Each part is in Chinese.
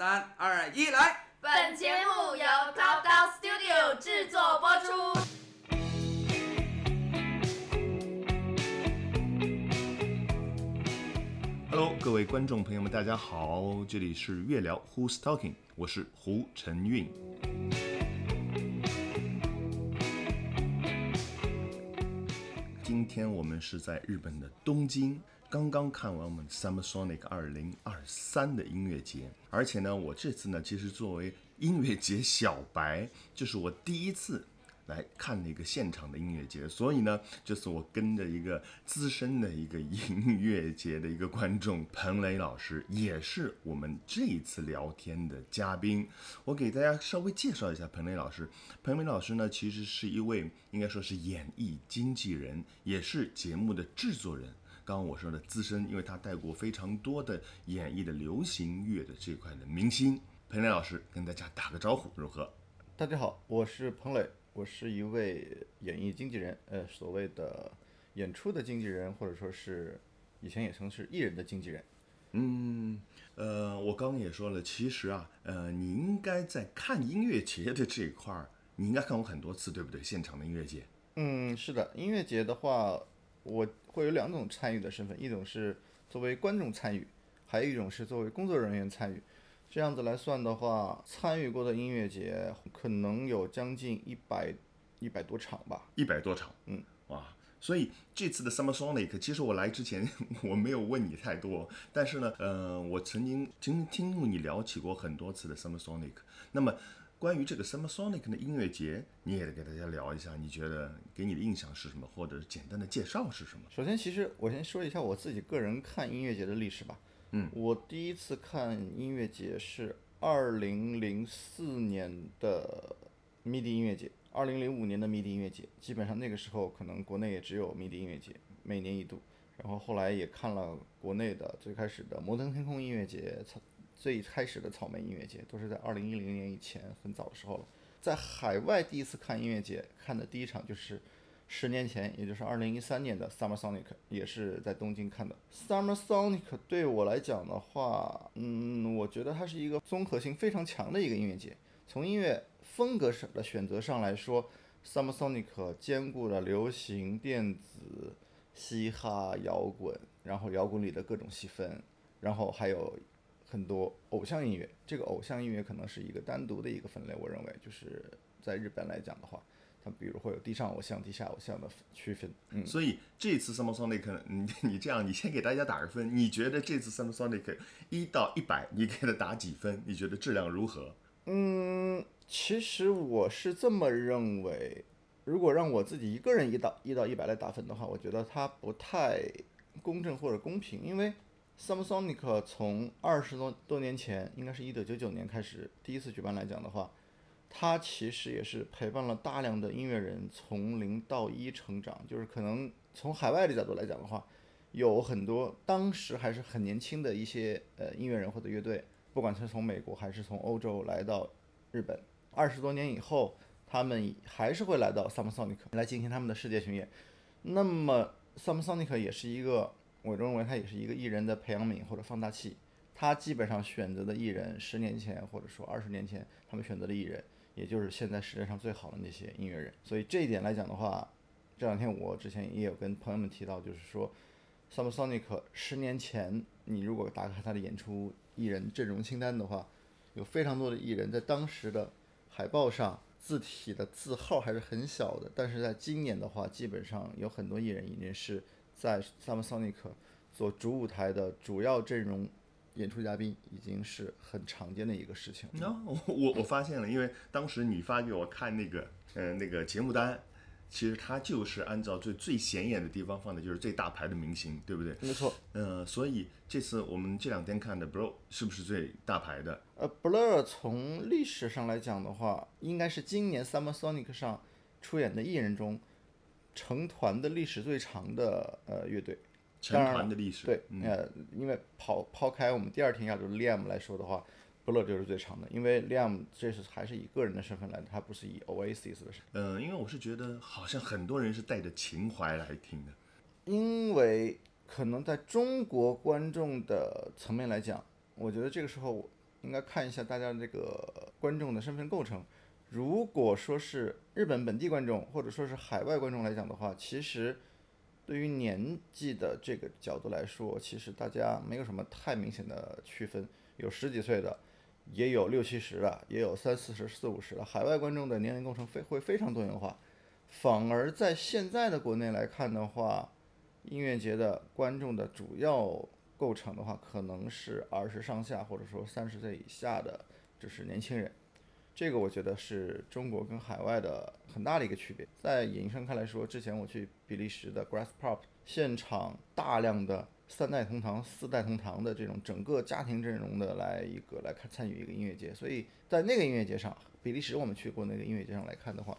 三二一，来！本节目由 Countdown Studio 制作播出。Hello，各位观众朋友们，大家好，这里是月聊 Who's Talking，我是胡晨韵。今天我们是在日本的东京，刚刚看完我们 Summer Sonic 二零二三的音乐节，而且呢，我这次呢，其实作为音乐节小白，这是我第一次来看那个现场的音乐节，所以呢，这次我跟着一个资深的一个音乐节的一个观众彭磊老师，也是我们这一次聊天的嘉宾。我给大家稍微介绍一下彭磊老师。彭磊老师呢，其实是一位应该说是演艺经纪人，也是节目的制作人。刚刚我说的资深，因为他带过非常多的演绎的流行乐的这块的明星。彭磊老师跟大家打个招呼，如何？大家好，我是彭磊，我是一位演艺经纪人，呃，所谓的演出的经纪人，或者说是以前也曾是艺人的经纪人。嗯，呃，我刚刚也说了，其实啊，呃，你应该在看音乐节的这一块儿，你应该看过很多次，对不对？现场的音乐节。嗯，是的，音乐节的话，我会有两种参与的身份，一种是作为观众参与，还有一种是作为工作人员参与。这样子来算的话，参与过的音乐节可能有将近一百一百多场吧。一百多场，嗯，哇！所以这次的 Summer Sonic，其实我来之前 我没有问你太多，但是呢，呃，我曾经听听过你聊起过很多次的 Summer Sonic。那么关于这个 Summer Sonic 的音乐节，你也得给大家聊一下，你觉得给你的印象是什么，或者是简单的介绍是什么？首先，其实我先说一下我自己个人看音乐节的历史吧。嗯，我第一次看音乐节是二零零四年的 MIDI 音乐节，二零零五年的 MIDI 音乐节，基本上那个时候可能国内也只有 MIDI 音乐节，每年一度。然后后来也看了国内的最开始的摩登天空音乐节，草最开始的草莓音乐节，都是在二零一零年以前很早的时候了。在海外第一次看音乐节，看的第一场就是十年前，也就是二零一三年的 Summer Sonic，也是在东京看的。Summer Sonic 对我来讲的话，嗯，我觉得它是一个综合性非常强的一个音乐节。从音乐风格上的选择上来说，Summer Sonic 兼顾了流行、电子、嘻哈、摇滚，然后摇滚里的各种细分，然后还有很多偶像音乐。这个偶像音乐可能是一个单独的一个分类，我认为就是在日本来讲的话。它比如会有地上偶像、地下偶像的区分，嗯，所以这次 Summer Sonic，你你这样，你先给大家打个分，你觉得这次 Summer Sonic 一到一百，你给它打几分？你觉得质量如何？嗯，其实我是这么认为，如果让我自己一个人一到一到一百来打分的话，我觉得它不太公正或者公平，因为 Summer Sonic 从二十多多年前，应该是一九九九年开始第一次举办来讲的话。它其实也是陪伴了大量的音乐人从零到一成长，就是可能从海外的角度来讲的话，有很多当时还是很年轻的一些呃音乐人或者乐队，不管是从美国还是从欧洲来到日本，二十多年以后，他们还是会来到 Summer Sonic 来进行他们的世界巡演。那么 Summer Sonic 也是一个，我认为它也是一个艺人的培养皿或者放大器。他基本上选择的艺人，十年前或者说二十年前他们选择的艺人。也就是现在世界上最好的那些音乐人，所以这一点来讲的话，这两天我之前也有跟朋友们提到，就是说 SOMESONIC 十年前你如果打开他的演出艺人阵容清单的话，有非常多的艺人在当时的海报上字体的字号还是很小的，但是在今年的话，基本上有很多艺人已经是在 Summer Sonic 做主舞台的主要阵容。演出嘉宾已经是很常见的一个事情。那、no, 我我我发现了，因为当时你发给我看那个呃那个节目单，其实它就是按照最最显眼的地方放的就是最大牌的明星，对不对？没错。呃，所以这次我们这两天看的 Blur 是不是最大牌的？呃，Blur 从历史上来讲的话，应该是今年 Summer Sonic 上出演的艺人中成团的历史最长的呃乐队。成团的历史，对，呃，因为抛抛开我们第二天亚洲 Liam 来说的话，Blur 就是最长的，因为 Liam 这是还是以个人的身份来的，他不是以 Oasis 的身份。嗯、呃，因为我是觉得好像很多人是带着情怀来听的，因为可能在中国观众的层面来讲，我觉得这个时候应该看一下大家这个观众的身份构成。如果说是日本本地观众，或者说是海外观众来讲的话，其实对于年纪的这个角度来说，其实大家没有什么太明显的区分，有十几岁的，也有六七十的，也有三四十、四五十的。海外观众的年龄构成非会非常多元化，反而在现在的国内来看的话，音乐节的观众的主要构成的话，可能是二十上下，或者说三十岁以下的，就是年轻人。这个我觉得是中国跟海外的很大的一个区别。在演艺上看来说，之前我去比利时的 Grass Pop 现场，大量的三代同堂、四代同堂的这种整个家庭阵容的来一个来看参与一个音乐节，所以在那个音乐节上，比利时我们去过那个音乐节上来看的话，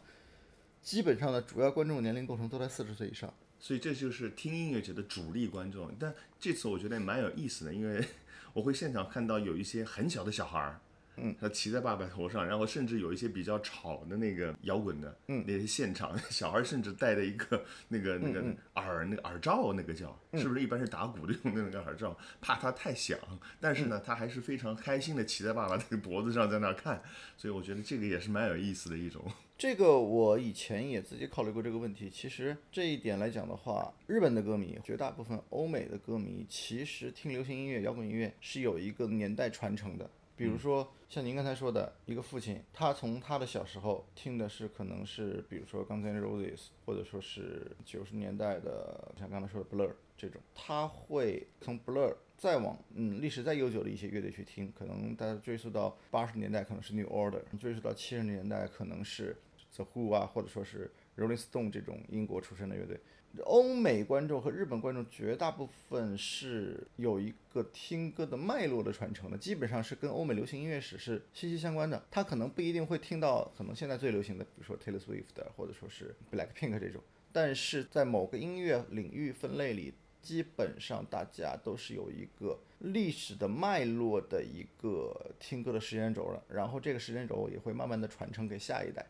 基本上的主要观众年龄构成都在四十岁以上。所以这就是听音乐节的主力观众。但这次我觉得蛮有意思的，因为 我会现场看到有一些很小的小孩儿。嗯，他骑在爸爸头上，然后甚至有一些比较吵的那个摇滚的，嗯，那些现场 小孩甚至戴着一个那个那个耳那个耳罩，那个叫是不是一般是打鼓的用的那个耳罩，怕他太响，但是呢，他还是非常开心的骑在爸爸那个脖子上在那儿看，所以我觉得这个也是蛮有意思的一种。这个我以前也自己考虑过这个问题，其实这一点来讲的话，日本的歌迷绝大部分欧美的歌迷其实听流行音乐、摇滚音乐是有一个年代传承的。比如说像您刚才说的一个父亲，他从他的小时候听的是可能是比如说 Guns N' Roses，或者说是九十年代的像刚才说的 Blur 这种，他会从 Blur 再往嗯历史再悠久的一些乐队去听，可能大家追溯到八十年代可能是 New Order，追溯到七十年代可能是 The Who 啊，或者说是 Rolling Stone 这种英国出身的乐队。欧美观众和日本观众绝大部分是有一个听歌的脉络的传承的，基本上是跟欧美流行音乐史是息息相关的。他可能不一定会听到可能现在最流行的，比如说 Taylor Swift 或者说是 Blackpink 这种，但是在某个音乐领域分类里，基本上大家都是有一个历史的脉络的一个听歌的时间轴了，然后这个时间轴也会慢慢的传承给下一代。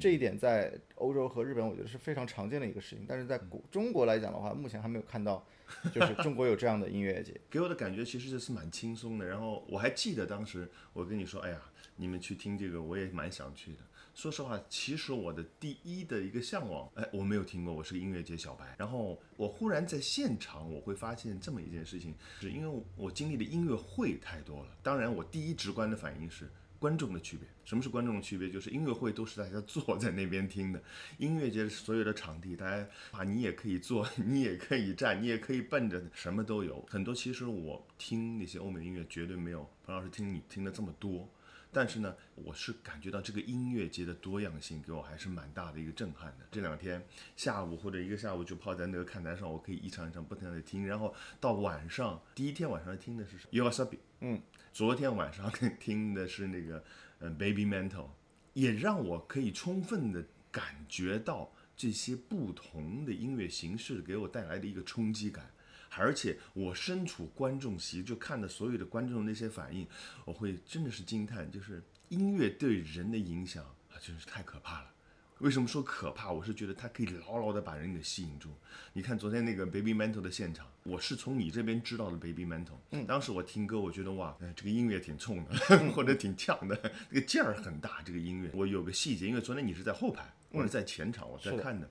这一点在欧洲和日本，我觉得是非常常见的一个事情。但是在古中国来讲的话，目前还没有看到，就是中国有这样的音乐节。给我的感觉其实就是蛮轻松的。然后我还记得当时我跟你说，哎呀，你们去听这个，我也蛮想去的。说实话，其实我的第一的一个向往，哎，我没有听过，我是个音乐节小白。然后我忽然在现场，我会发现这么一件事情，是因为我经历的音乐会太多了。当然，我第一直观的反应是。观众的区别，什么是观众的区别？就是音乐会都是大家坐在那边听的，音乐节所有的场地，大家啊，你也可以坐，你也可以站，你也可以奔着，什么都有。很多其实我听那些欧美音乐绝对没有彭老师听你听的这么多，但是呢，我是感觉到这个音乐节的多样性给我还是蛮大的一个震撼的。这两天下午或者一个下午就泡在那个看台上，我可以一场一场不停的听，然后到晚上，第一天晚上听的是 y o a s a b i 嗯。昨天晚上 听的是那个，嗯，Baby Mental，也让我可以充分的感觉到这些不同的音乐形式给我带来的一个冲击感，而且我身处观众席，就看着所有的观众那些反应，我会真的是惊叹，就是音乐对人的影响啊，真是太可怕了。为什么说可怕？我是觉得它可以牢牢的把人给吸引住。你看昨天那个 Baby Mental 的现场，我是从你这边知道的 Baby Mental。嗯，当时我听歌，我觉得哇，这个音乐挺冲的，或者挺呛的，这个劲儿很大。这个音乐，我有个细节，因为昨天你是在后排，我是在前场，我在看的，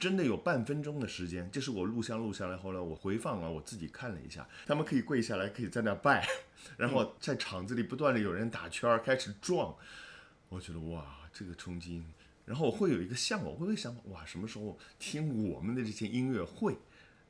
真的有半分钟的时间，这是我录像录下来，后来我回放了，我自己看了一下，他们可以跪下来，可以在那拜，然后在场子里不断的有人打圈儿，开始撞，我觉得哇，这个冲击。然后我会有一个向往，我会想，哇，什么时候听我们的这些音乐会，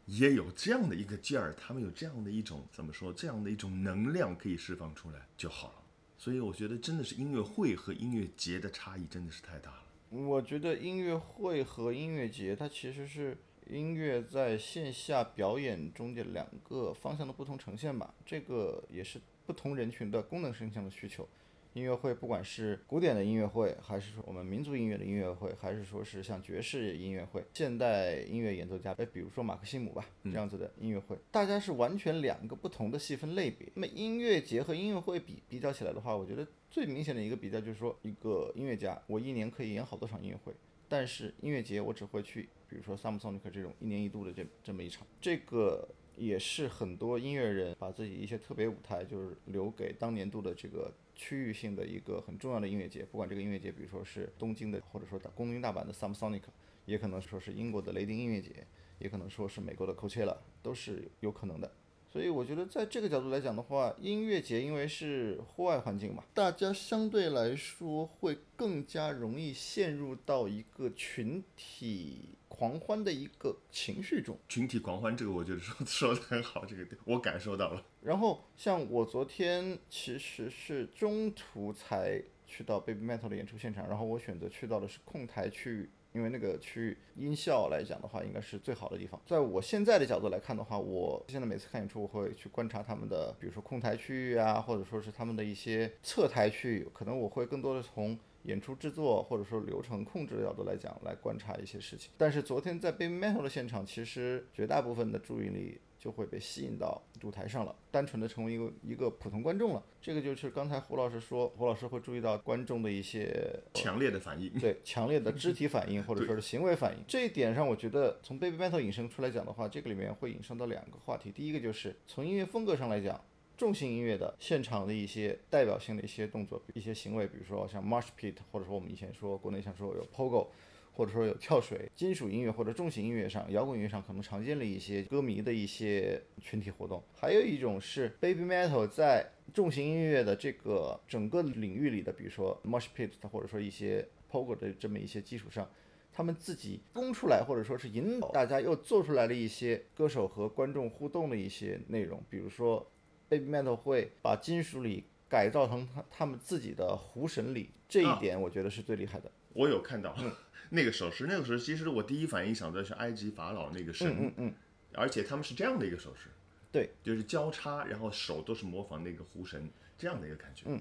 也有这样的一个劲儿，他们有这样的一种怎么说，这样的一种能量可以释放出来就好了。所以我觉得真的是音乐会和音乐节的差异真的是太大。我觉得音乐会和音乐节，它其实是音乐在线下表演中的两个方向的不同呈现吧。这个也是不同人群的功能性上的需求。音乐会，不管是古典的音乐会，还是说我们民族音乐的音乐会，还是说是像爵士音乐会、现代音乐演奏家，哎，比如说马克西姆吧，这样子的音乐会，大家是完全两个不同的细分类别。那么音乐节和音乐会比比较起来的话，我觉得最明显的一个比较就是说，一个音乐家，我一年可以演好多场音乐会，但是音乐节我只会去，比如说 Summer Sonic 这种一年一度的这这么一场，这个。也是很多音乐人把自己一些特别舞台，就是留给当年度的这个区域性的一个很重要的音乐节。不管这个音乐节，比如说是东京的，或者说东京大阪的 Samsonic，也可能说是英国的雷丁音乐节，也可能说是美国的 Coachella，都是有可能的。所以我觉得，在这个角度来讲的话，音乐节因为是户外环境嘛，大家相对来说会更加容易陷入到一个群体狂欢的一个情绪中。群体狂欢这个，我觉得说 说的很好，这个我感受到了。然后，像我昨天其实是中途才去到 Baby Metal 的演出现场，然后我选择去到的是控台区域。因为那个区域音效来讲的话，应该是最好的地方。在我现在的角度来看的话，我现在每次看演出，我会去观察他们的，比如说控台区域啊，或者说是他们的一些侧台区域，可能我会更多的从演出制作或者说流程控制的角度来讲来观察一些事情。但是昨天在 Baby Metal 的现场，其实绝大部分的注意力。就会被吸引到舞台上了，单纯的成为一个一个普通观众了。这个就是刚才胡老师说，胡老师会注意到观众的一些强烈的反应，对强烈的肢体反应或者说是行为反应。这一点上，我觉得从 Baby Metal 引申出来讲的话，这个里面会引申到两个话题。第一个就是从音乐风格上来讲，重型音乐的现场的一些代表性的一些动作、一些行为，比如说像 March Pit，或者说我们以前说国内像说有 Pogo。或者说有跳水、金属音乐或者重型音乐上、摇滚音乐上可能常见的一些歌迷的一些群体活动，还有一种是 Baby Metal 在重型音乐的这个整个领域里的，比如说 Mosh Pit 或者说一些 Pogo 的这么一些基础上，他们自己攻出来或者说是引导大家又做出来了一些歌手和观众互动的一些内容，比如说 Baby Metal 会把金属里改造成他他们自己的湖神里，这一点我觉得是最厉害的。我有看到。那个手势，那个手势，其实我第一反应想的是埃及法老那个神，嗯嗯嗯，而且他们是这样的一个手势，对，就是交叉，然后手都是模仿那个湖神这样的一个感觉。嗯，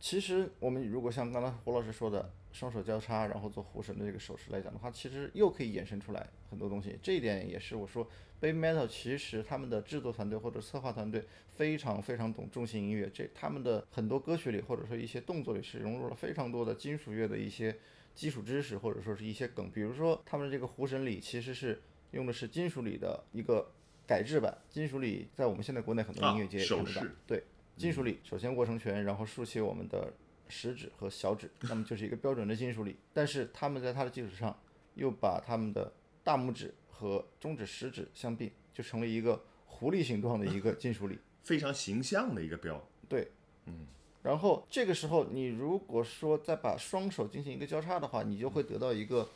其实我们如果像刚才胡老师说的，双手交叉，然后做湖神的这个手势来讲的话，其实又可以衍生出来很多东西。这一点也是我说，Baby Metal 其实他们的制作团队或者策划团队非常非常懂重型音乐，这他们的很多歌曲里或者说一些动作里是融入了非常多的金属乐的一些。基础知识或者说是一些梗，比如说他们这个湖神里其实是用的是金属里的一个改制版。金属里在我们现在国内很多音乐节也看得到。对，金属里首先握成拳，然后竖起我们的食指和小指，那么就是一个标准的金属里。但是他们在它的基础上又把他们的大拇指和中指、食指相并，就成了一个狐狸形状的一个金属里，非常形象的一个标。对，嗯。然后这个时候，你如果说再把双手进行一个交叉的话，你就会得到一个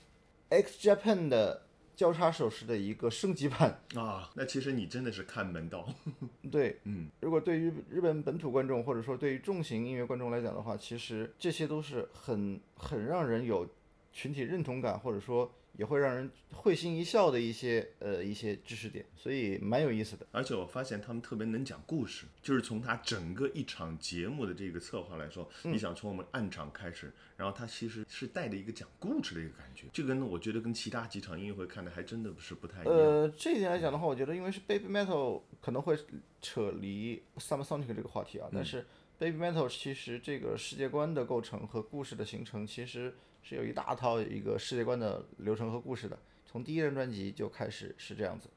X Japan 的交叉手势的一个升级版啊。那其实你真的是看门道。对，嗯，如果对于日本本土观众或者说对于重型音乐观众来讲的话，其实这些都是很很让人有群体认同感，或者说。也会让人会心一笑的一些呃一些知识点，所以蛮有意思的。而且我发现他们特别能讲故事，就是从他整个一场节目的这个策划来说，你想从我们暗场开始，然后他其实是带着一个讲故事的一个感觉。这个呢，我觉得跟其他几场音乐会看的还真的不是不太一样。呃，这一点来讲的话，我觉得因为是 Baby Metal 可能会扯离 Summer Sonic 这个话题啊，但是 Baby Metal 其实这个世界观的构成和故事的形成，其实。是有一大套一个世界观的流程和故事的，从第一张专辑就开始是这样子。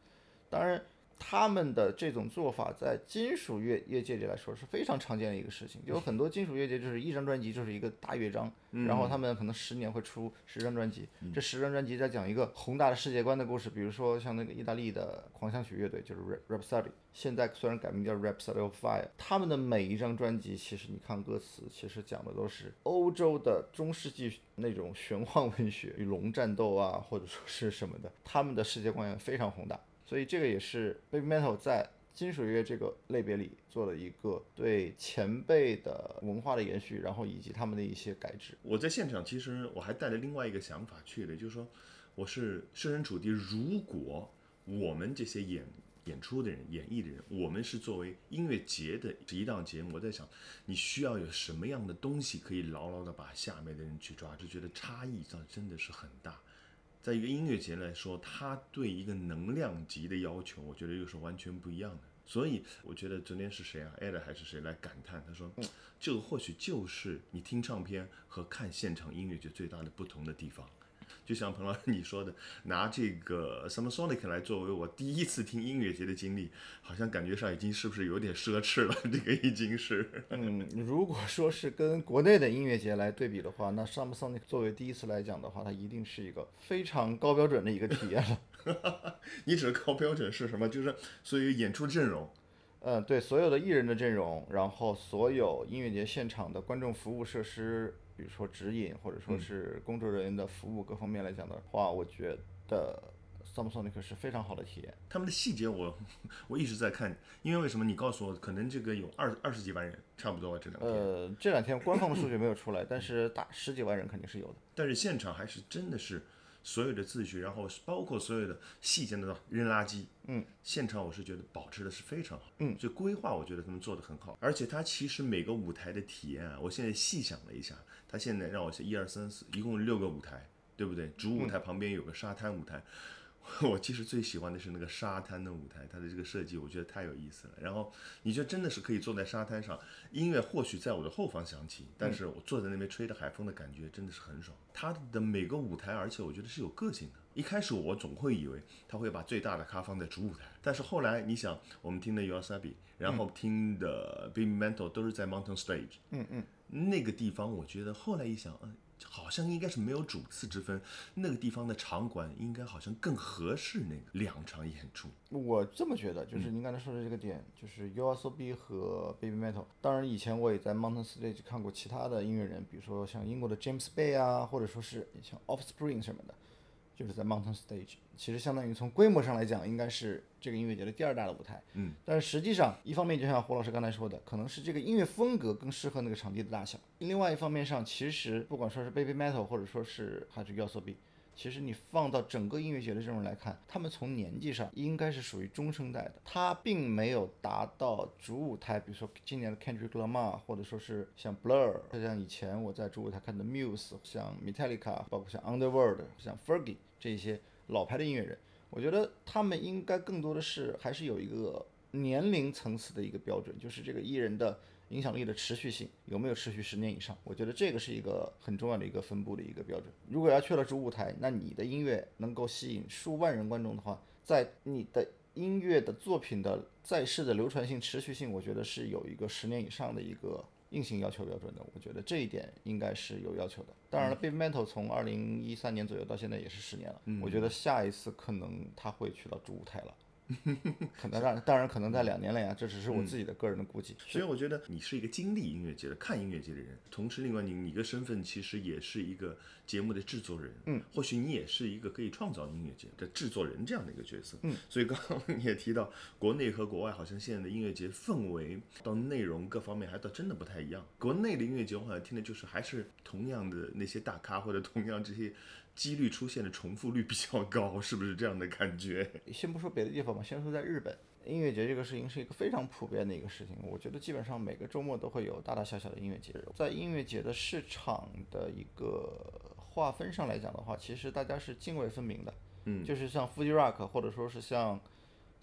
当然，他们的这种做法在金属乐乐界里来说是非常常见的一个事情。有很多金属乐界就是一张专辑就是一个大乐章，然后他们可能十年会出十张专辑，这十张专辑在讲一个宏大的世界观的故事。比如说像那个意大利的狂想曲乐队，就是 Rhapsody。现在虽然改名叫 Rhapsody of Fire，他们的每一张专辑，其实你看歌词，其实讲的都是欧洲的中世纪那种玄幻文学，与龙战斗啊，或者说是什么的，他们的世界观也非常宏大。所以这个也是 Baby Metal 在金属乐这个类别里做了一个对前辈的文化的延续，然后以及他们的一些改制。我在现场其实我还带了另外一个想法去的，就是说我是设身处地，如果我们这些演。演出的人，演绎的人，我们是作为音乐节的一档节目。我在想，你需要有什么样的东西可以牢牢的把下面的人去抓住？觉得差异上真的是很大。在一个音乐节来说，他对一个能量级的要求，我觉得又是完全不一样的。所以，我觉得昨天是谁啊，艾德还是谁来感叹？他说，这个或许就是你听唱片和看现场音乐节最大的不同的地方。就像彭老师你说的，拿这个 Summer Sonic 来作为我第一次听音乐节的经历，好像感觉上已经是不是有点奢侈了？这个已经是。嗯，如果说是跟国内的音乐节来对比的话，那 Summer Sonic 作为第一次来讲的话，它一定是一个非常高标准的一个体验了。你指的高标准是什么？就是所以演出阵容。嗯，对，所有的艺人的阵容，然后所有音乐节现场的观众服务设施，比如说指引或者说是工作人员的服务各方面来讲的话，我觉得 Summer Sonic 是非常好的体验。他们的细节我我一直在看，因为为什么？你告诉我，可能这个有二二十几万人，差不多这两天。呃，这两天官方的数据没有出来，但是大十几万人肯定是有的。但是现场还是真的是。所有的秩序，然后包括所有的细节的扔垃圾，嗯，现场我是觉得保持的是非常好，嗯，所以规划我觉得他们做的很好，而且它其实每个舞台的体验啊，我现在细想了一下，它现在让我是一二三四，一共六个舞台，对不对？主舞台旁边有个沙滩舞台。我其实最喜欢的是那个沙滩的舞台，它的这个设计我觉得太有意思了。然后你就真的是可以坐在沙滩上，音乐或许在我的后方响起，但是我坐在那边吹着海风的感觉真的是很爽。它的每个舞台，而且我觉得是有个性的。一开始我总会以为他会把最大的咖放在主舞台，但是后来你想，我们听的 Yoasabi，然后听的 Baby Mental 都是在 Mountain Stage，嗯嗯，那个地方我觉得后来一想，嗯。好像应该是没有主次之分，那个地方的场馆应该好像更合适那个两场演出。我这么觉得，就是您刚才说的这个点，就是 U S O B 和 Baby Metal。当然，以前我也在 Mountain Stage 看过其他的音乐人，比如说像英国的 James Bay 啊，或者说是像 Offspring 什么的。就是在 Mountain Stage，其实相当于从规模上来讲，应该是这个音乐节的第二大的舞台。嗯，但是实际上，一方面就像胡老师刚才说的，可能是这个音乐风格更适合那个场地的大小；另外一方面上，其实不管说是 Baby Metal，或者说是还是 y o s o b 其实你放到整个音乐节的阵容来看，他们从年纪上应该是属于中生代的，他并没有达到主舞台，比如说今年的 Kendrick Lamar，或者说是像 Blur，像以前我在主舞台看的 Muse，像 Metallica，包括像 Underworld，像 Fergie 这些老牌的音乐人，我觉得他们应该更多的是还是有一个年龄层次的一个标准，就是这个艺人的。影响力的持续性有没有持续十年以上？我觉得这个是一个很重要的一个分布的一个标准。如果要去了主舞台，那你的音乐能够吸引数万人观众的话，在你的音乐的作品的在世的流传性、持续性，我觉得是有一个十年以上的一个硬性要求标准的。我觉得这一点应该是有要求的。当然了，Baby Metal 从二零一三年左右到现在也是十年了，我觉得下一次可能他会去到主舞台了。可能当当然可能在两年了呀，这只是我自己的个人的估计。所以我觉得你是一个经历音乐节的、看音乐节的人，同时另外你你的身份其实也是一个节目的制作人。嗯，或许你也是一个可以创造音乐节的制作人这样的一个角色。嗯，所以刚刚你也提到，国内和国外好像现在的音乐节氛围到内容各方面还倒真的不太一样。国内的音乐节我好像听的就是还是同样的那些大咖或者同样这些。几率出现的重复率比较高，是不是这样的感觉？先不说别的地方吧，先说在日本，音乐节这个事情是一个非常普遍的一个事情。我觉得基本上每个周末都会有大大小小的音乐节。在音乐节的市场的一个划分上来讲的话，其实大家是泾渭分明的。嗯，就是像 Fuji Rock 或者说是像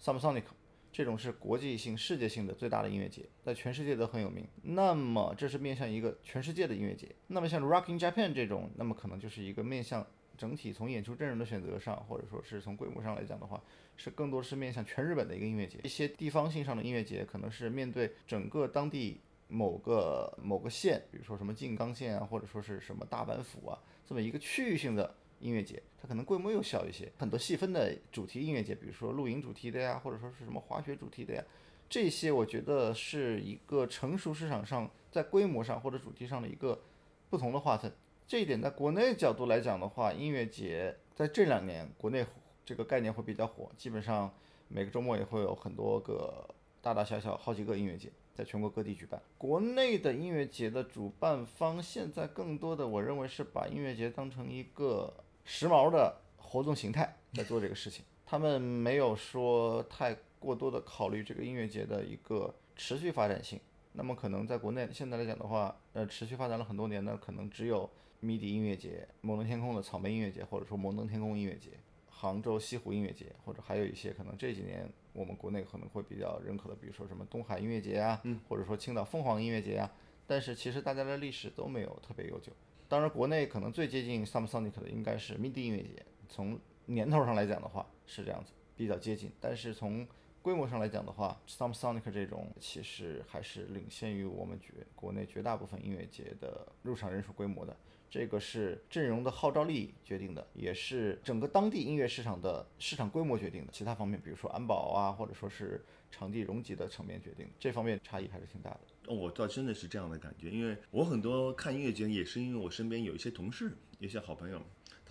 Summer Sonic 这种是国际性、世界性的最大的音乐节，在全世界都很有名。那么这是面向一个全世界的音乐节。那么像 Rocking Japan 这种，那么可能就是一个面向。整体从演出阵容的选择上，或者说是从规模上来讲的话，是更多是面向全日本的一个音乐节。一些地方性上的音乐节，可能是面对整个当地某个某个县，比如说什么静冈县啊，或者说是什么大阪府啊，这么一个区域性的音乐节，它可能规模又小一些。很多细分的主题音乐节，比如说露营主题的呀，或者说是什么滑雪主题的呀，这些我觉得是一个成熟市场上在规模上或者主题上的一个不同的划分。这一点在国内角度来讲的话，音乐节在这两年国内这个概念会比较火，基本上每个周末也会有很多个大大小小好几个音乐节在全国各地举办。国内的音乐节的主办方现在更多的，我认为是把音乐节当成一个时髦的活动形态在做这个事情，他们没有说太过多的考虑这个音乐节的一个持续发展性。那么可能在国内现在来讲的话，呃，持续发展了很多年呢，可能只有。迷笛音乐节、摩登天空的草莓音乐节，或者说摩登天空音乐节、杭州西湖音乐节，或者还有一些可能这几年我们国内可能会比较认可的，比如说什么东海音乐节啊，或者说青岛凤凰音乐节啊，但是其实大家的历史都没有特别悠久。当然，国内可能最接近 Summer Sonic 的应该是 MIDI 音乐节，从年头上来讲的话是这样子，比较接近。但是从规模上来讲的话，Summer Sonic 这种其实还是领先于我们绝国内绝大部分音乐节的入场人数规模的。这个是阵容的号召力决定的，也是整个当地音乐市场的市场规模决定的。其他方面，比如说安保啊，或者说是场地容积的层面决定，这方面差异还是挺大的。我倒真的是这样的感觉，因为我很多看音乐节也是因为我身边有一些同事，有些好朋友。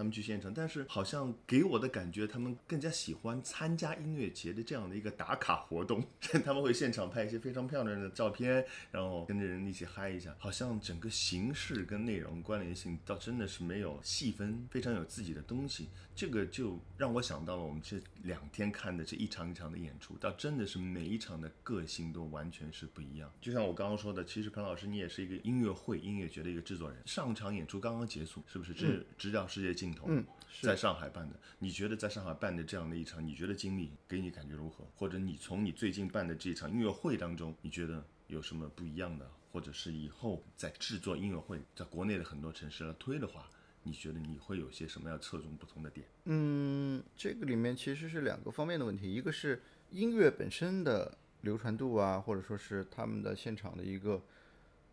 他们去现场，但是好像给我的感觉，他们更加喜欢参加音乐节的这样的一个打卡活动。他们会现场拍一些非常漂亮的照片，然后跟着人一起嗨一下。好像整个形式跟内容关联性倒真的是没有细分，非常有自己的东西。这个就让我想到了我们这两天看的这一场一场的演出，倒真的是每一场的个性都完全是不一样。就像我刚刚说的，其实彭老师你也是一个音乐会、音乐节的一个制作人。上场演出刚刚结束，是不是？直直到世界尽。嗯，在上海办的，你觉得在上海办的这样的一场，你觉得经历给你感觉如何？或者你从你最近办的这场音乐会当中，你觉得有什么不一样的？或者是以后在制作音乐会，在国内的很多城市来推的话，你觉得你会有些什么要侧重不同的点？嗯，这个里面其实是两个方面的问题，一个是音乐本身的流传度啊，或者说是他们的现场的一个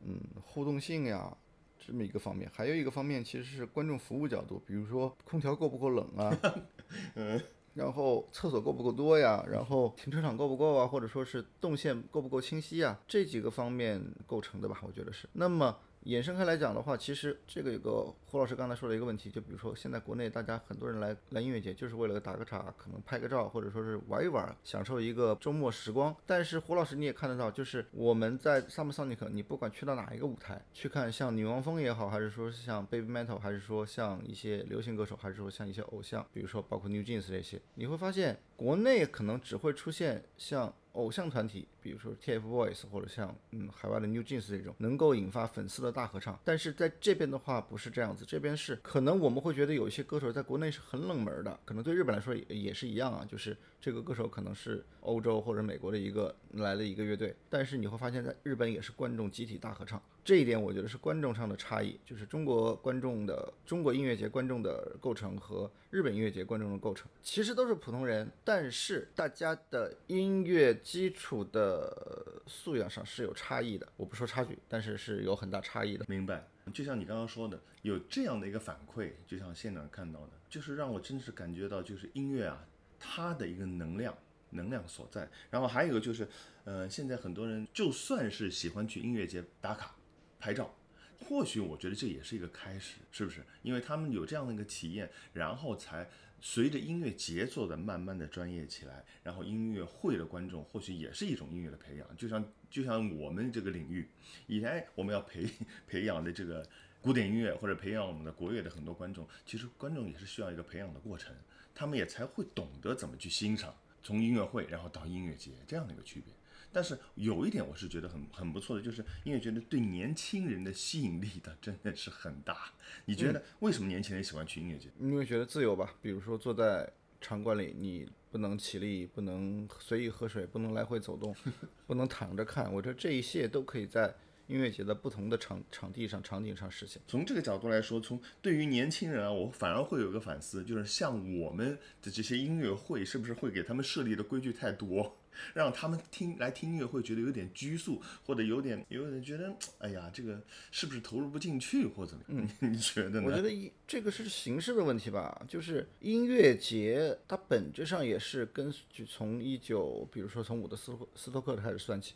嗯互动性呀。这么一个方面，还有一个方面其实是观众服务角度，比如说空调够不够冷啊，嗯，然后厕所够不够多呀，然后停车场够不够啊，或者说是动线够不够清晰啊，这几个方面构成的吧，我觉得是。那么。衍生开来讲的话，其实这个有个胡老师刚才说的一个问题，就比如说现在国内大家很多人来来音乐节，就是为了打个卡，可能拍个照，或者说是玩一玩，享受一个周末时光。但是胡老师你也看得到，就是我们在 Summer Sonic，你不管去到哪一个舞台去看，像女王风也好，还是说像 Baby Metal，还是说像一些流行歌手，还是说像一些偶像，比如说包括 New Jeans 这些，你会发现国内可能只会出现像。偶像团体，比如说 TFBOYS 或者像嗯海外的 New Jeans 这种，能够引发粉丝的大合唱。但是在这边的话不是这样子，这边是可能我们会觉得有一些歌手在国内是很冷门的，可能对日本来说也也是一样啊，就是这个歌手可能是欧洲或者美国的一个来了一个乐队，但是你会发现在日本也是观众集体大合唱。这一点我觉得是观众上的差异，就是中国观众的中国音乐节观众的构成和日本音乐节观众的构成，其实都是普通人，但是大家的音乐基础的素养上是有差异的。我不说差距，但是是有很大差异的。明白？就像你刚刚说的，有这样的一个反馈，就像现场看到的，就是让我真是感觉到，就是音乐啊，它的一个能量，能量所在。然后还有一个就是，呃，现在很多人就算是喜欢去音乐节打卡。拍照，或许我觉得这也是一个开始，是不是？因为他们有这样的一个体验，然后才随着音乐节奏的慢慢的专业起来，然后音乐会的观众或许也是一种音乐的培养，就像就像我们这个领域，以前我们要培培养的这个古典音乐或者培养我们的国乐的很多观众，其实观众也是需要一个培养的过程，他们也才会懂得怎么去欣赏，从音乐会然后到音乐节这样的一个区别。但是有一点我是觉得很很不错的，就是音乐觉得对年轻人的吸引力的真的是很大。你觉得为什么年轻人喜欢去音乐节？因为觉得自由吧。比如说坐在场馆里，你不能起立，不能随意喝水，不能来回走动，不能躺着看。我觉得这一切都可以在。音乐节的不同的场场地上、场景上实现。从这个角度来说，从对于年轻人啊，我反而会有一个反思，就是像我们的这些音乐会，是不是会给他们设立的规矩太多，让他们听来听音乐会觉得有点拘束，或者有点有点觉得，哎呀，这个是不是投入不进去，或者嗯，你觉得呢？我觉得一这个是形式的问题吧，就是音乐节它本质上也是跟就从一九，比如说从伍德斯斯托克开始算起。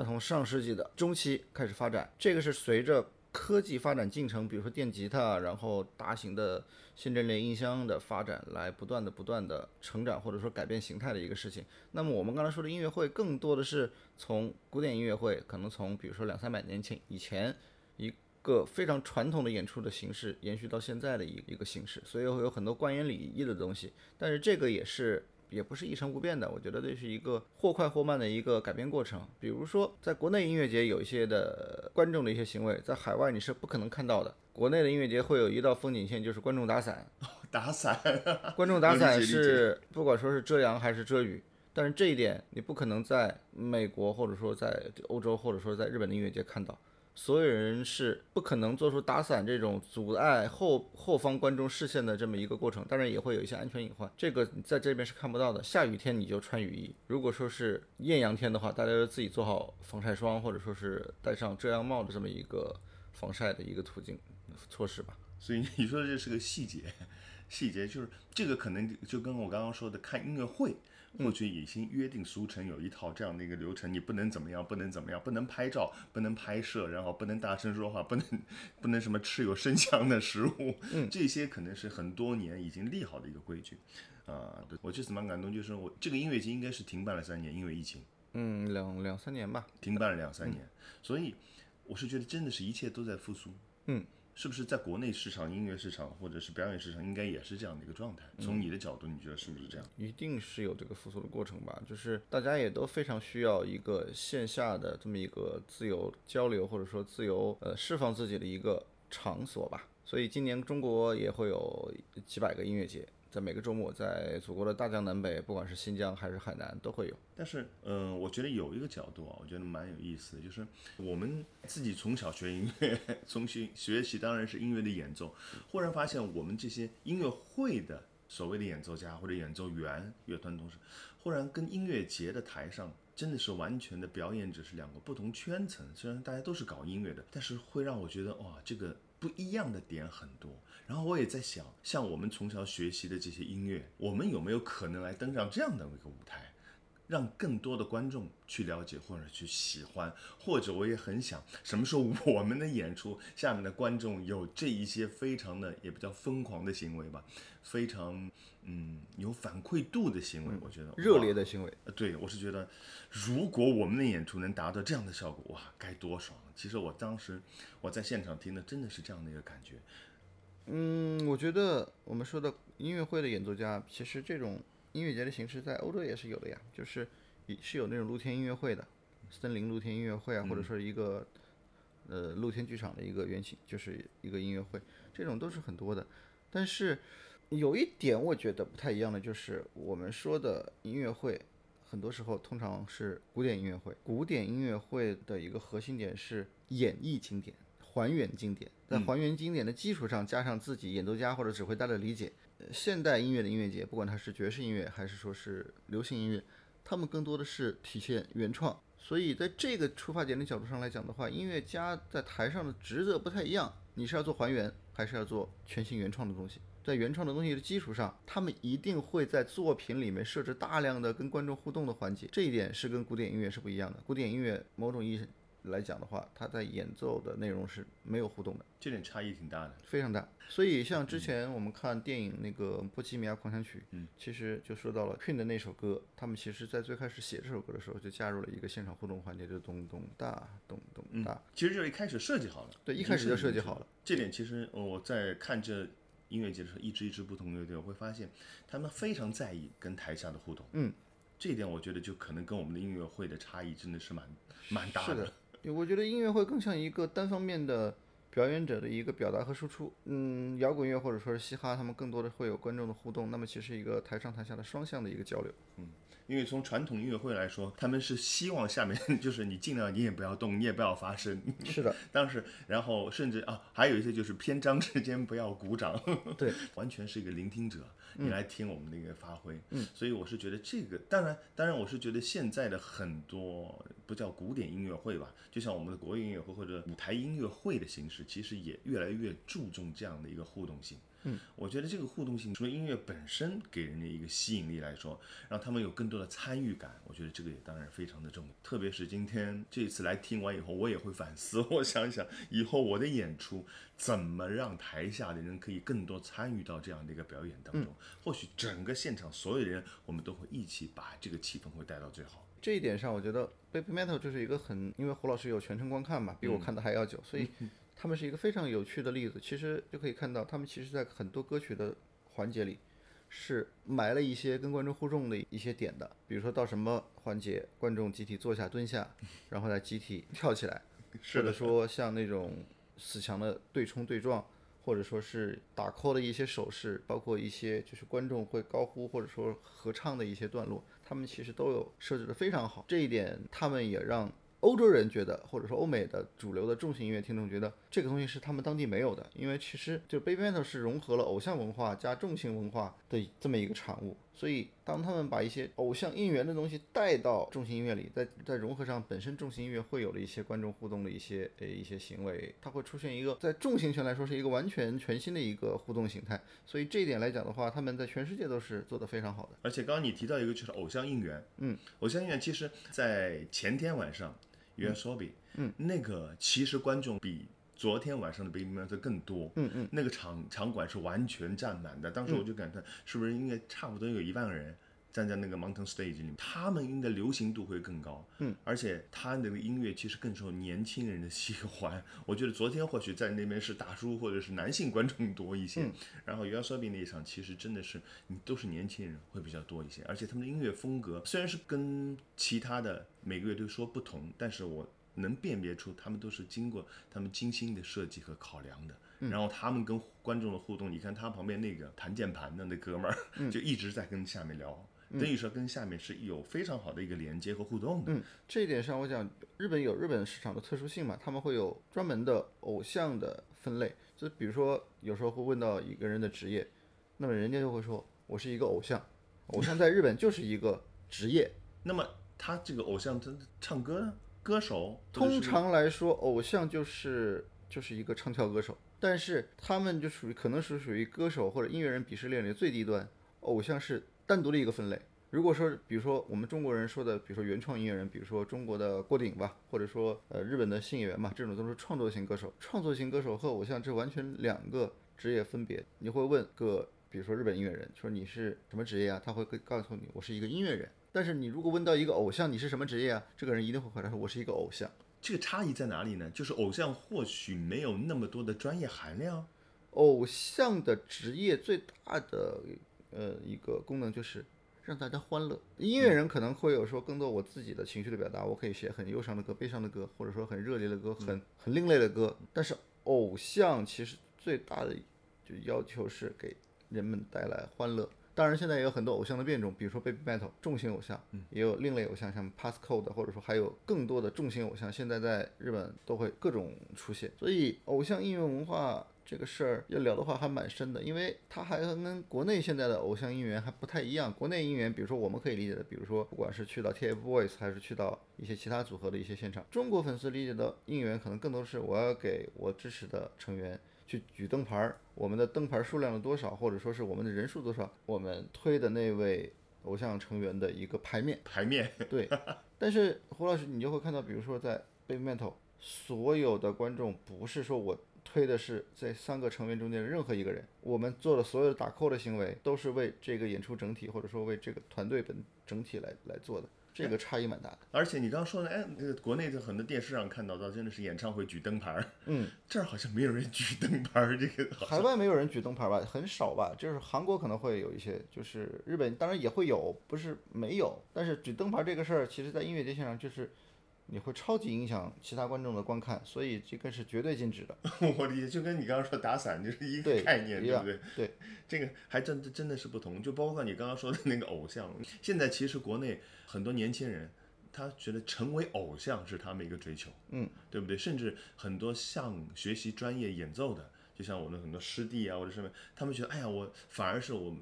它从上世纪的中期开始发展，这个是随着科技发展进程，比如说电吉他，然后大型的线阵列音箱的发展，来不断的、不断的成长或者说改变形态的一个事情。那么我们刚才说的音乐会，更多的是从古典音乐会，可能从比如说两三百年前以前一个非常传统的演出的形式，延续到现在的一一个形式，所以会有很多关联礼仪的东西。但是这个也是。也不是一成不变的，我觉得这是一个或快或慢的一个改变过程。比如说，在国内音乐节有一些的观众的一些行为，在海外你是不可能看到的。国内的音乐节会有一道风景线，就是观众打伞。打伞，观众打 伞是不管说是遮阳还是遮雨，但是这一点你不可能在美国或者说在欧洲或者说在日本的音乐节看到。所有人是不可能做出打伞这种阻碍后后方观众视线的这么一个过程，当然也会有一些安全隐患，这个在这边是看不到的。下雨天你就穿雨衣，如果说是艳阳天的话，大家就自己做好防晒霜，或者说是戴上遮阳帽的这么一个防晒的一个途径措施吧。所以你说的这是个细节，细节就是这个可能就跟我刚刚说的看音乐会。过去已经约定俗成，有一套这样的一个流程，你不能怎么样，不能怎么样，不能拍照，不能拍摄，然后不能大声说话，不能不能什么吃有生香的食物，嗯，这些可能是很多年已经立好的一个规矩，啊，对我这次蛮感动，就是我这个音乐节应该是停办了三年，因为疫情，嗯，两两三年吧，停办了两三年，所以我是觉得真的是一切都在复苏，嗯。是不是在国内市场、音乐市场或者是表演市场，应该也是这样的一个状态？从你的角度，你觉得是不是这样？一定是有这个复苏的过程吧。就是大家也都非常需要一个线下的这么一个自由交流，或者说自由呃释放自己的一个场所吧。所以今年中国也会有几百个音乐节。在每个周末，在祖国的大江南北，不管是新疆还是海南，都会有。但是，嗯，我觉得有一个角度啊，我觉得蛮有意思的，就是我们自己从小学音乐，从学学习当然是音乐的演奏，忽然发现我们这些音乐会的所谓的演奏家或者演奏员、乐团同事，忽然跟音乐节的台上真的是完全的表演者是两个不同圈层。虽然大家都是搞音乐的，但是会让我觉得哇，这个不一样的点很多。然后我也在想，像我们从小学习的这些音乐，我们有没有可能来登上这样的一个舞台，让更多的观众去了解或者去喜欢？或者我也很想，什么时候我们的演出下面的观众有这一些非常的也比较疯狂的行为吧，非常嗯有反馈度的行为，我觉得热烈的行为。呃，对我是觉得，如果我们的演出能达到这样的效果，哇，该多爽！其实我当时我在现场听的真的是这样的一个感觉。嗯，我觉得我们说的音乐会的演奏家，其实这种音乐节的形式在欧洲也是有的呀，就是是有那种露天音乐会的，森林露天音乐会啊，或者说一个呃露天剧场的一个原型，就是一个音乐会，这种都是很多的。但是有一点我觉得不太一样的，就是我们说的音乐会，很多时候通常是古典音乐会，古典音乐会的一个核心点是演绎经典。还原经典，在还原经典的基础上，加上自己演奏家或者指挥家的理解，现代音乐的音乐节，不管它是爵士音乐还是说是流行音乐，他们更多的是体现原创。所以在这个出发点的角度上来讲的话，音乐家在台上的职责不太一样，你是要做还原，还是要做全新原创的东西？在原创的东西的基础上，他们一定会在作品里面设置大量的跟观众互动的环节，这一点是跟古典音乐是不一样的。古典音乐某种意义。来讲的话，他在演奏的内容是没有互动的，这点差异挺大的，非常大。所以像之前我们看电影那个《波西米亚狂想曲》，嗯，其实就说到了 Queen 的那首歌，他们其实在最开始写这首歌的时候就加入了一个现场互动环节，就咚咚哒咚咚哒。其实就一开始设计好了，对，一开始就设计好了。这点其实我在看这音乐节的时候，一支一支不同乐队，我会发现他们非常在意跟台下的互动。嗯，这一点我觉得就可能跟我们的音乐会的差异真的是蛮蛮大的。我觉得音乐会更像一个单方面的表演者的一个表达和输出。嗯，摇滚乐或者说是嘻哈，他们更多的会有观众的互动，那么其实一个台上台下的双向的一个交流。嗯。因为从传统音乐会来说，他们是希望下面 就是你尽量你也不要动，你也不要发声。是的，当时然后甚至啊，还有一些就是篇章之间不要鼓掌。对，完全是一个聆听者，你来听我们的一个发挥。嗯，所以我是觉得这个，当然当然我是觉得现在的很多不叫古典音乐会吧，就像我们的国乐音乐会或者舞台音乐会的形式，其实也越来越注重这样的一个互动性。嗯，我觉得这个互动性，除了音乐本身给人的一个吸引力来说，让他们有更多的参与感，我觉得这个也当然非常的重要。特别是今天这次来听完以后，我也会反思，我想想以后我的演出怎么让台下的人可以更多参与到这样的一个表演当中。或许整个现场所有的人，我们都会一起把这个气氛会带到最好。这一点上，我觉得 Baby Metal 就是一个很，因为胡老师有全程观看嘛，比我看的还要久，所以。他们是一个非常有趣的例子，其实就可以看到，他们其实在很多歌曲的环节里，是埋了一些跟观众互动的一些点的。比如说到什么环节，观众集体坐下、蹲下，然后再集体跳起来，或者说像那种死墙的对冲对撞，或者说是打 call 的一些手势，包括一些就是观众会高呼或者说合唱的一些段落，他们其实都有设置的非常好。这一点，他们也让。欧洲人觉得，或者说欧美的主流的重型音乐听众觉得这个东西是他们当地没有的，因为其实就 Baby Metal 是融合了偶像文化加重型文化的这么一个产物，所以当他们把一些偶像应援的东西带到重型音乐里，在在融合上本身重型音乐会有的一些观众互动的一些呃一些行为，它会出现一个在重型圈来说是一个完全全新的一个互动形态，所以这一点来讲的话，他们在全世界都是做得非常好的。而且刚刚你提到一个就是偶像应援，嗯，偶像应援其实在前天晚上。原 s o b i 嗯，那个其实观众比昨天晚上的 e a 更多，嗯嗯，那个场场馆是完全占满的，当时我就感叹，是不是应该差不多有一万个人。站在那个 mountain stage 里面，他们应该流行度会更高，嗯，而且他那个音乐其实更受年轻人的喜欢。我觉得昨天或许在那边是大叔或者是男性观众多一些，然后 u s o b i 那一场其实真的是你都是年轻人会比较多一些，而且他们的音乐风格虽然是跟其他的每个乐队说不同，但是我能辨别出他们都是经过他们精心的设计和考量的。然后他们跟观众的互动，你看他旁边那个弹键盘的那哥们儿，就一直在跟下面聊。等于说跟下面是有非常好的一个连接和互动的。嗯，这一点上我讲，日本有日本市场的特殊性嘛，他们会有专门的偶像的分类，就比如说有时候会问到一个人的职业，那么人家就会说我是一个偶像，偶像在日本就是一个职业。那么他这个偶像他唱歌呢？歌手？通常来说，偶像就是就是一个唱跳歌手，但是他们就属于可能是属于歌手或者音乐人鄙视链里最低端，偶像是。单独的一个分类。如果说，比如说我们中国人说的，比如说原创音乐人，比如说中国的郭顶吧，或者说呃日本的新演员嘛，这种都是创作型歌手。创作型歌手和偶像这完全两个职业分别。你会问个，比如说日本音乐人，说你是什么职业啊？他会告诉你，我是一个音乐人。但是你如果问到一个偶像，你是什么职业啊？这个人一定会回答说，我是一个偶像。这个差异在哪里呢？就是偶像或许没有那么多的专业含量。偶像的职业最大的。呃，一个功能就是让大家欢乐。音乐人可能会有说更多我自己的情绪的表达，我可以写很忧伤的歌、悲伤的歌，或者说很热烈的歌、很很另类的歌。但是偶像其实最大的就要求是给人们带来欢乐。当然，现在也有很多偶像的变种，比如说 Baby Metal 重型偶像，也有另类偶像，像 Passcode，或者说还有更多的重型偶像，现在在日本都会各种出现。所以偶像音乐文化。这个事儿要聊的话还蛮深的，因为它还跟国内现在的偶像应援还不太一样。国内应援，比如说我们可以理解的，比如说不管是去到 TFBOYS 还是去到一些其他组合的一些现场，中国粉丝理解的应援可能更多是我要给我支持的成员去举灯牌儿，我们的灯牌数量有多少，或者说是我们的人数多少，我们推的那位偶像成员的一个牌面。牌面。对。但是胡老师，你就会看到，比如说在 Baby Metal，所有的观众不是说我。推的是这三个成员中间的任何一个人，我们做的所有的打 call 的行为都是为这个演出整体，或者说为这个团队本整体来来做的，这个差异蛮大的。而且你刚刚说的，哎，那个国内的很多电视上看到的真的是演唱会举灯牌儿，嗯，这儿好像没有人举灯牌儿，这个海外没有人举灯牌吧，很少吧，就是韩国可能会有一些，就是日本当然也会有，不是没有，但是举灯牌这个事儿，其实在音乐节现场就是。你会超级影响其他观众的观看，所以这个是绝对禁止的。我理解，就跟你刚刚说打伞就是一个概念，对不对？对，这个还真真的是不同。就包括你刚刚说的那个偶像，现在其实国内很多年轻人，他觉得成为偶像是他们一个追求，嗯，对不对？甚至很多像学习专业演奏的，就像我们很多师弟啊或者什么，他们觉得，哎呀，我反而是我们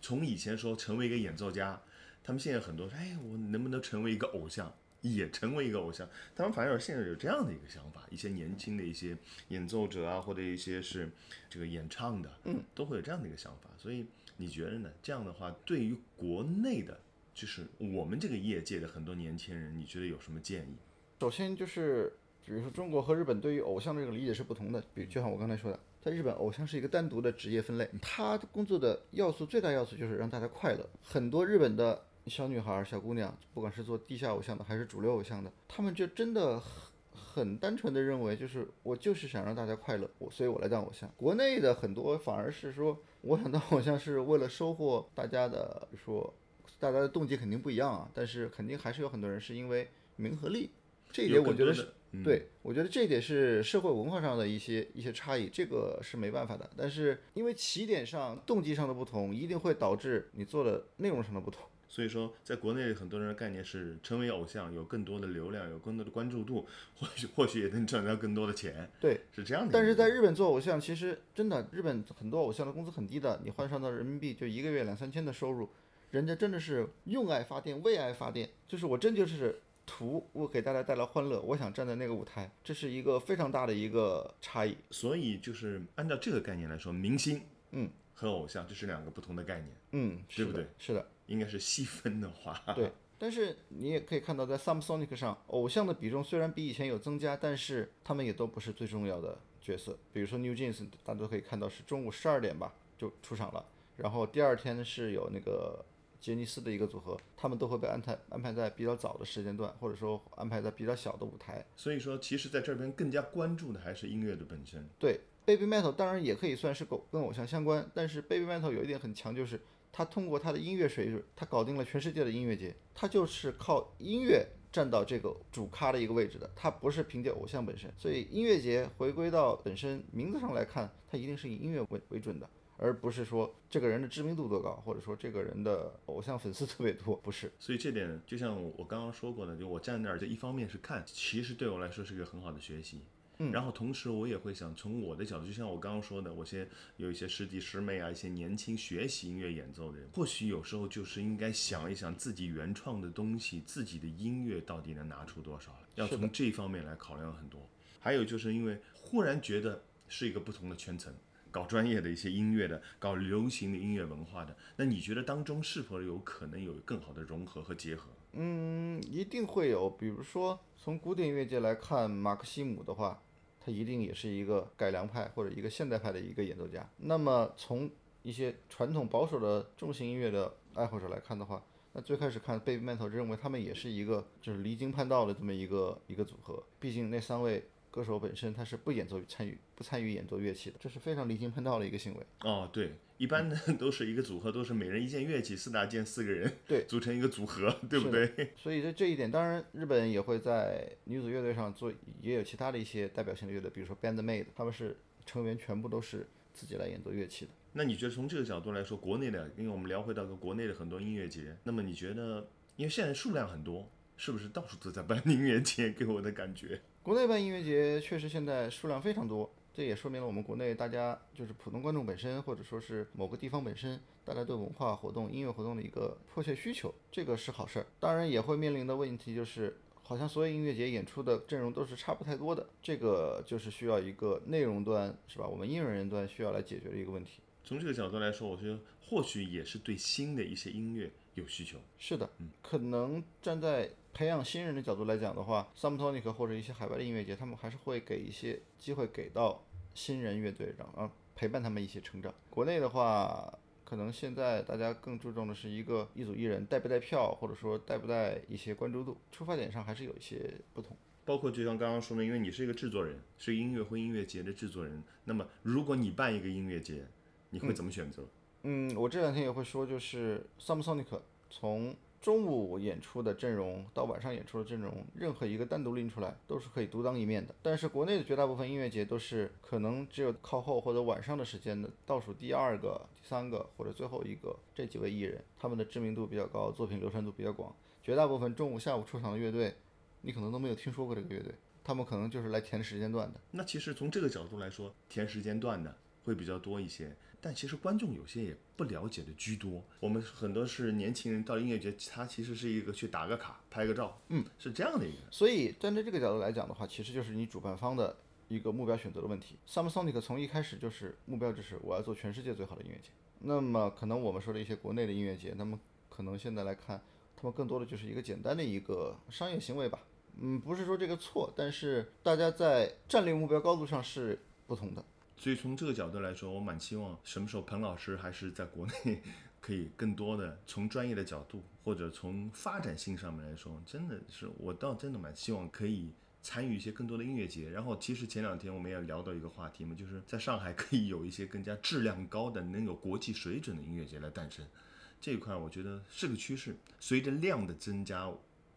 从以前说成为一个演奏家，他们现在很多说，哎，我能不能成为一个偶像？也成为一个偶像，他们反而现在有这样的一个想法，一些年轻的一些演奏者啊，或者一些是这个演唱的，嗯，都会有这样的一个想法。所以你觉得呢？这样的话，对于国内的，就是我们这个业界的很多年轻人，你觉得有什么建议？首先就是，比如说中国和日本对于偶像这个理解是不同的。比就像我刚才说的，在日本，偶像是一个单独的职业分类，他工作的要素最大要素就是让大家快乐。很多日本的。小女孩、小姑娘，不管是做地下偶像的还是主流偶像的，他们就真的很很单纯的认为，就是我就是想让大家快乐，我所以我来当偶像。国内的很多反而是说，我想当偶像是为了收获大家的，说大家的动机肯定不一样啊，但是肯定还是有很多人是因为名和利，这一点我觉得是。对，我觉得这一点是社会文化上的一些一些差异，这个是没办法的。但是因为起点上动机上的不同，一定会导致你做的内容上的不同。所以说，在国内很多人的概念是成为偶像，有更多的流量，有更多的关注度，或许或许也能赚到更多的钱，对，是这样的。但是在日本做偶像，其实真的，日本很多偶像的工资很低的，你换算到人民币就一个月两三千的收入，人家真的是用爱发电，为爱发电，就是我真就是图我给大家带来欢乐，我想站在那个舞台，这是一个非常大的一个差异。所以就是按照这个概念来说，明星嗯和偶像这是两个不同的概念，嗯，是的对不对？是的。应该是细分的话，对，但是你也可以看到，在 Samsonic 上，偶像的比重虽然比以前有增加，但是他们也都不是最重要的角色。比如说 New Jeans，大家都可以看到是中午十二点吧就出场了，然后第二天是有那个杰尼斯的一个组合，他们都会被安排安排在比较早的时间段，或者说安排在比较小的舞台。所以说，其实在这边更加关注的还是音乐的本身。对，Baby Metal 当然也可以算是跟跟偶像相关，但是 Baby Metal 有一点很强，就是他通过他的音乐水准，他搞定了全世界的音乐节，他就是靠音乐站到这个主咖的一个位置的，他不是凭借偶像本身。所以音乐节回归到本身名字上来看，它一定是以音乐为为准的。而不是说这个人的知名度多高，或者说这个人的偶像粉丝 特别多，不是。所以这点就像我刚刚说过的，就我站在那儿，就一方面是看，其实对我来说是一个很好的学习。嗯，然后同时我也会想从我的角度，就像我刚刚说的，我先有一些师弟师妹啊，一些年轻学习音乐演奏的人，或许有时候就是应该想一想自己原创的东西，自己的音乐到底能拿出多少来，要从这方面来考量很多。还有就是因为忽然觉得是一个不同的圈层。搞专业的一些音乐的，搞流行的音乐文化的，那你觉得当中是否有可能有更好的融合和结合？嗯，一定会有。比如说，从古典音乐界来看，马克西姆的话，他一定也是一个改良派或者一个现代派的一个演奏家。那么从一些传统保守的重型音乐的爱好者来看的话，那最开始看 Baby Metal 认为他们也是一个就是离经叛道的这么一个一个组合。毕竟那三位。歌手本身他是不演奏参与不参与演奏乐器的，这是非常离经叛道的一个行为。哦，对，一般的都是一个组合，都是每人一件乐器，四大件，四个人，对，组成一个组合，对不对？所以这这一点，当然日本也会在女子乐队上做，也有其他的一些代表性的乐队，比如说 Bandmate，他们是成员全部都是自己来演奏乐器的。那你觉得从这个角度来说，国内的，因为我们聊回到个国内的很多音乐节，那么你觉得，因为现在数量很多，是不是到处都在办音乐节？给我的感觉。国内办音乐节确实现在数量非常多，这也说明了我们国内大家就是普通观众本身，或者说是某个地方本身，大家对文化活动、音乐活动的一个迫切需求，这个是好事儿。当然也会面临的问题就是，好像所有音乐节演出的阵容都是差不太多的，这个就是需要一个内容端是吧？我们音乐人端需要来解决的一个问题。从这个角度来说，我觉得或许也是对新的一些音乐有需求。是的，嗯，可能站在。培养新人的角度来讲的话，Samsonic 或者一些海外的音乐节，他们还是会给一些机会给到新人乐队，然后陪伴他们一起成长。国内的话，可能现在大家更注重的是一个一组艺人带不带票，或者说带不带一些关注度，出发点上还是有一些不同。包括就像刚刚说的，因为你是一个制作人，是音乐或音乐节的制作人，那么如果你办一个音乐节，你会怎么选择？嗯，我这两天也会说，就是 Samsonic 从中午演出的阵容到晚上演出的阵容，任何一个单独拎出来都是可以独当一面的。但是国内的绝大部分音乐节都是可能只有靠后或者晚上的时间的倒数第二个、第三个或者最后一个这几位艺人，他们的知名度比较高，作品流传度比较广。绝大部分中午、下午出场的乐队，你可能都没有听说过这个乐队，他们可能就是来填时间段的。那其实从这个角度来说，填时间段的会比较多一些。但其实观众有些也不了解的居多，我们很多是年轻人到音乐节，他其实是一个去打个卡、拍个照，嗯，是这样的一个。所以站在这个角度来讲的话，其实就是你主办方的一个目标选择的问题。Samsonic 从一开始就是目标就是我要做全世界最好的音乐节。那么可能我们说的一些国内的音乐节，那么可能现在来看，他们更多的就是一个简单的一个商业行为吧。嗯，不是说这个错，但是大家在战略目标高度上是不同的。所以从这个角度来说，我蛮希望什么时候彭老师还是在国内，可以更多的从专业的角度或者从发展性上面来说，真的是我倒真的蛮希望可以参与一些更多的音乐节。然后其实前两天我们也聊到一个话题嘛，就是在上海可以有一些更加质量高的、能有国际水准的音乐节来诞生。这一块我觉得是个趋势，随着量的增加，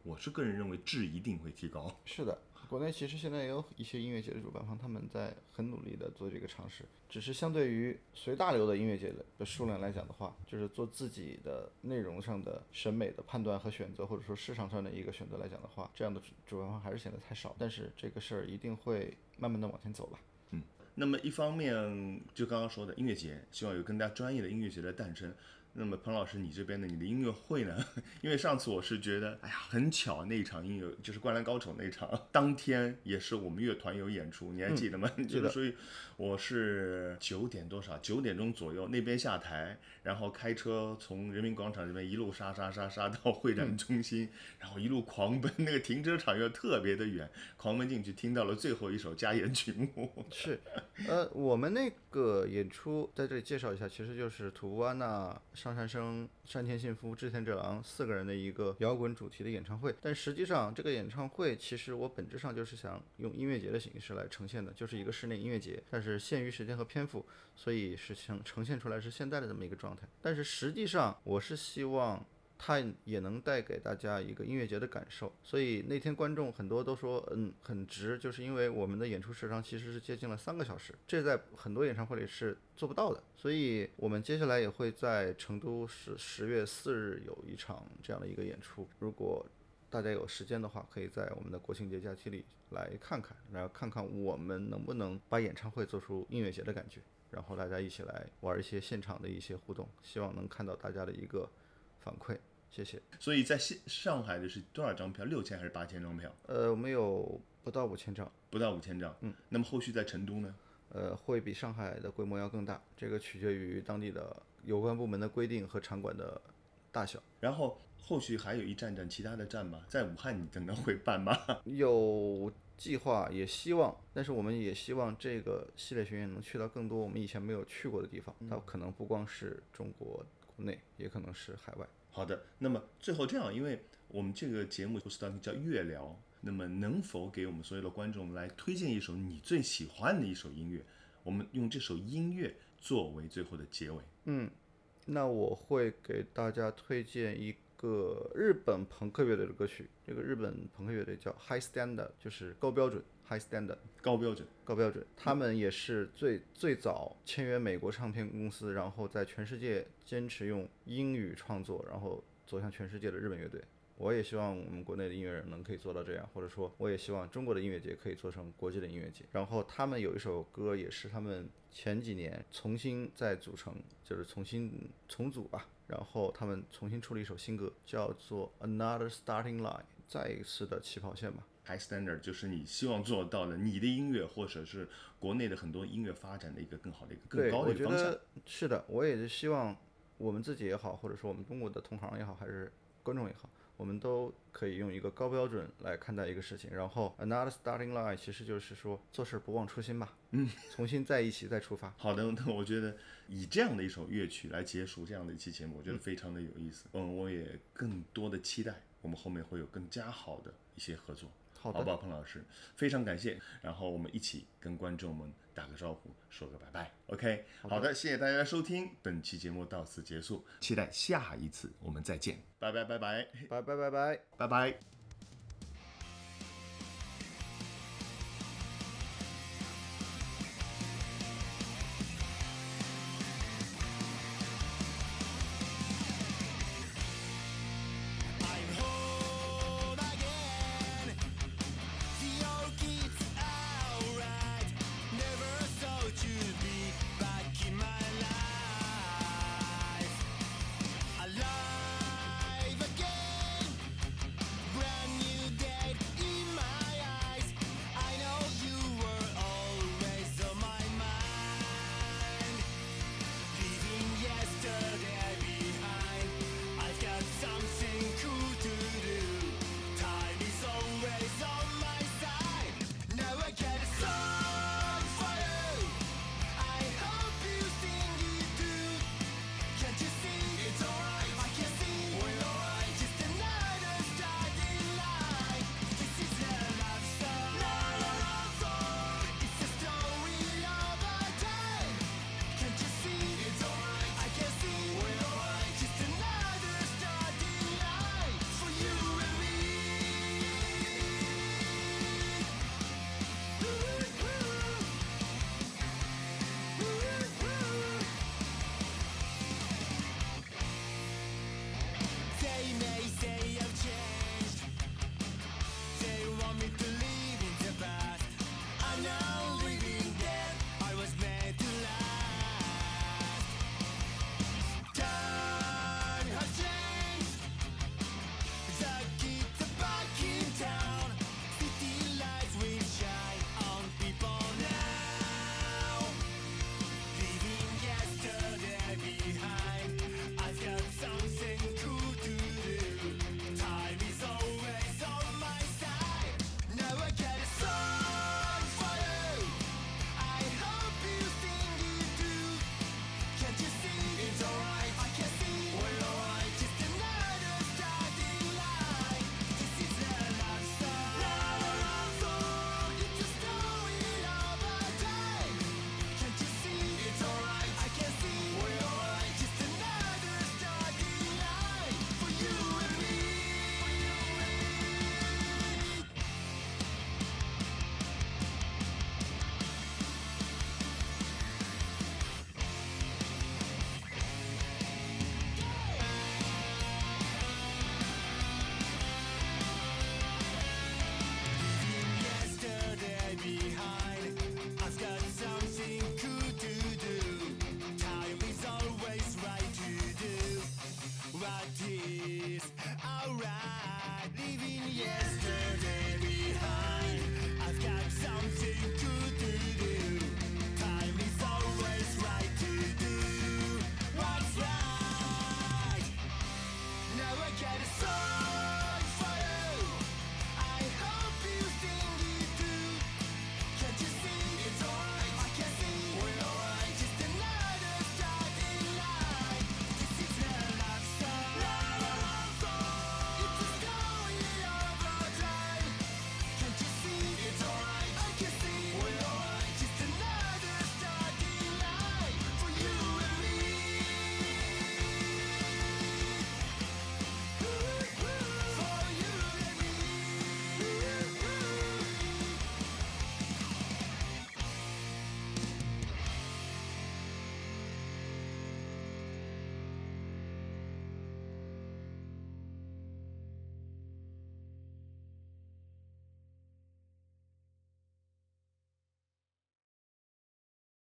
我是个人认为质一定会提高。是的。国内其实现在也有一些音乐节的主办方，他们在很努力的做这个尝试。只是相对于随大流的音乐节的数量来讲的话，就是做自己的内容上的审美的判断和选择，或者说市场上的一个选择来讲的话，这样的主办方还是显得太少。但是这个事儿一定会慢慢的往前走吧。嗯那么一方面，就刚刚说的音乐节，希望有更加专业的音乐节的诞生。那么彭老师，你这边的你的音乐会呢？因为上次我是觉得，哎呀，很巧，那一场音乐就是《灌篮高手》那一场，当天也是我们乐团有演出，你还记得吗？记得所以我是九点多少，九点钟左右那边下台，然后开车从人民广场这边一路杀杀杀杀到会展中心，然后一路狂奔，那个停车场又特别的远，狂奔进去，听到了最后一首加演曲目。是，呃，我们那个演出在这里介绍一下，其实就是土屋安娜、上山生、山田信夫、织田哲郎四个人的一个摇滚主题的演唱会。但实际上，这个演唱会其实我本质上就是想用音乐节的形式来呈现的，就是一个室内音乐节，但是限于时间和篇幅，所以是想呈现出来是现在的这么一个状态。但是实际上，我是希望。它也能带给大家一个音乐节的感受，所以那天观众很多都说，嗯，很值，就是因为我们的演出时长其实是接近了三个小时，这在很多演唱会里是做不到的。所以我们接下来也会在成都十十月四日有一场这样的一个演出，如果大家有时间的话，可以在我们的国庆节假期里来看看，然后看看我们能不能把演唱会做出音乐节的感觉，然后大家一起来玩一些现场的一些互动，希望能看到大家的一个。反馈，谢谢。所以在上上海的是多少张票？六千还是八千张票？呃，我们有不到五千张，不到五千张。嗯，那么后续在成都呢？呃，会比上海的规模要更大，这个取决于当地的有关部门的规定和场馆的大小。然后后续还有一站站其他的站吗？在武汉你真的会办吗？有计划，也希望，但是我们也希望这个系列巡演能去到更多我们以前没有去过的地方。它可能不光是中国国内，也可能是海外。好的，那么最后这样，因为我们这个节目不是当中叫乐聊，那么能否给我们所有的观众来推荐一首你最喜欢的一首音乐？我们用这首音乐作为最后的结尾。嗯，那我会给大家推荐一个日本朋克乐队的歌曲。这个日本朋克乐队叫 High Standard，就是高标准。High Standard，高标准，高标准。他们也是最最早签约美国唱片公司，然后在全世界坚持用英语创作，然后走向全世界的日本乐队。我也希望我们国内的音乐人能可以做到这样，或者说，我也希望中国的音乐节可以做成国际的音乐节。然后他们有一首歌，也是他们前几年重新再组成，就是重新重组吧。然后他们重新出了一首新歌，叫做 Another Starting Line，再一次的起跑线吧。High standard 就是你希望做到的，你的音乐或者是国内的很多音乐发展的一个更好的一个更高的一个方向。是的，我也是希望我们自己也好，或者说我们中国的同行也好，还是观众也好，我们都可以用一个高标准来看待一个事情。然后 another starting line 其实就是说做事不忘初心吧，嗯，重新在一起再出发。好的，那我觉得以这样的一首乐曲来结束这样的一期节目，我觉得非常的有意思。嗯，我也更多的期待我们后面会有更加好的一些合作。好吧，彭老师，非常感谢。然后我们一起跟观众们打个招呼，说个拜拜。OK，好的，谢谢大家收听，本期节目到此结束，期待下一次我们再见，拜拜拜拜拜拜拜拜拜拜。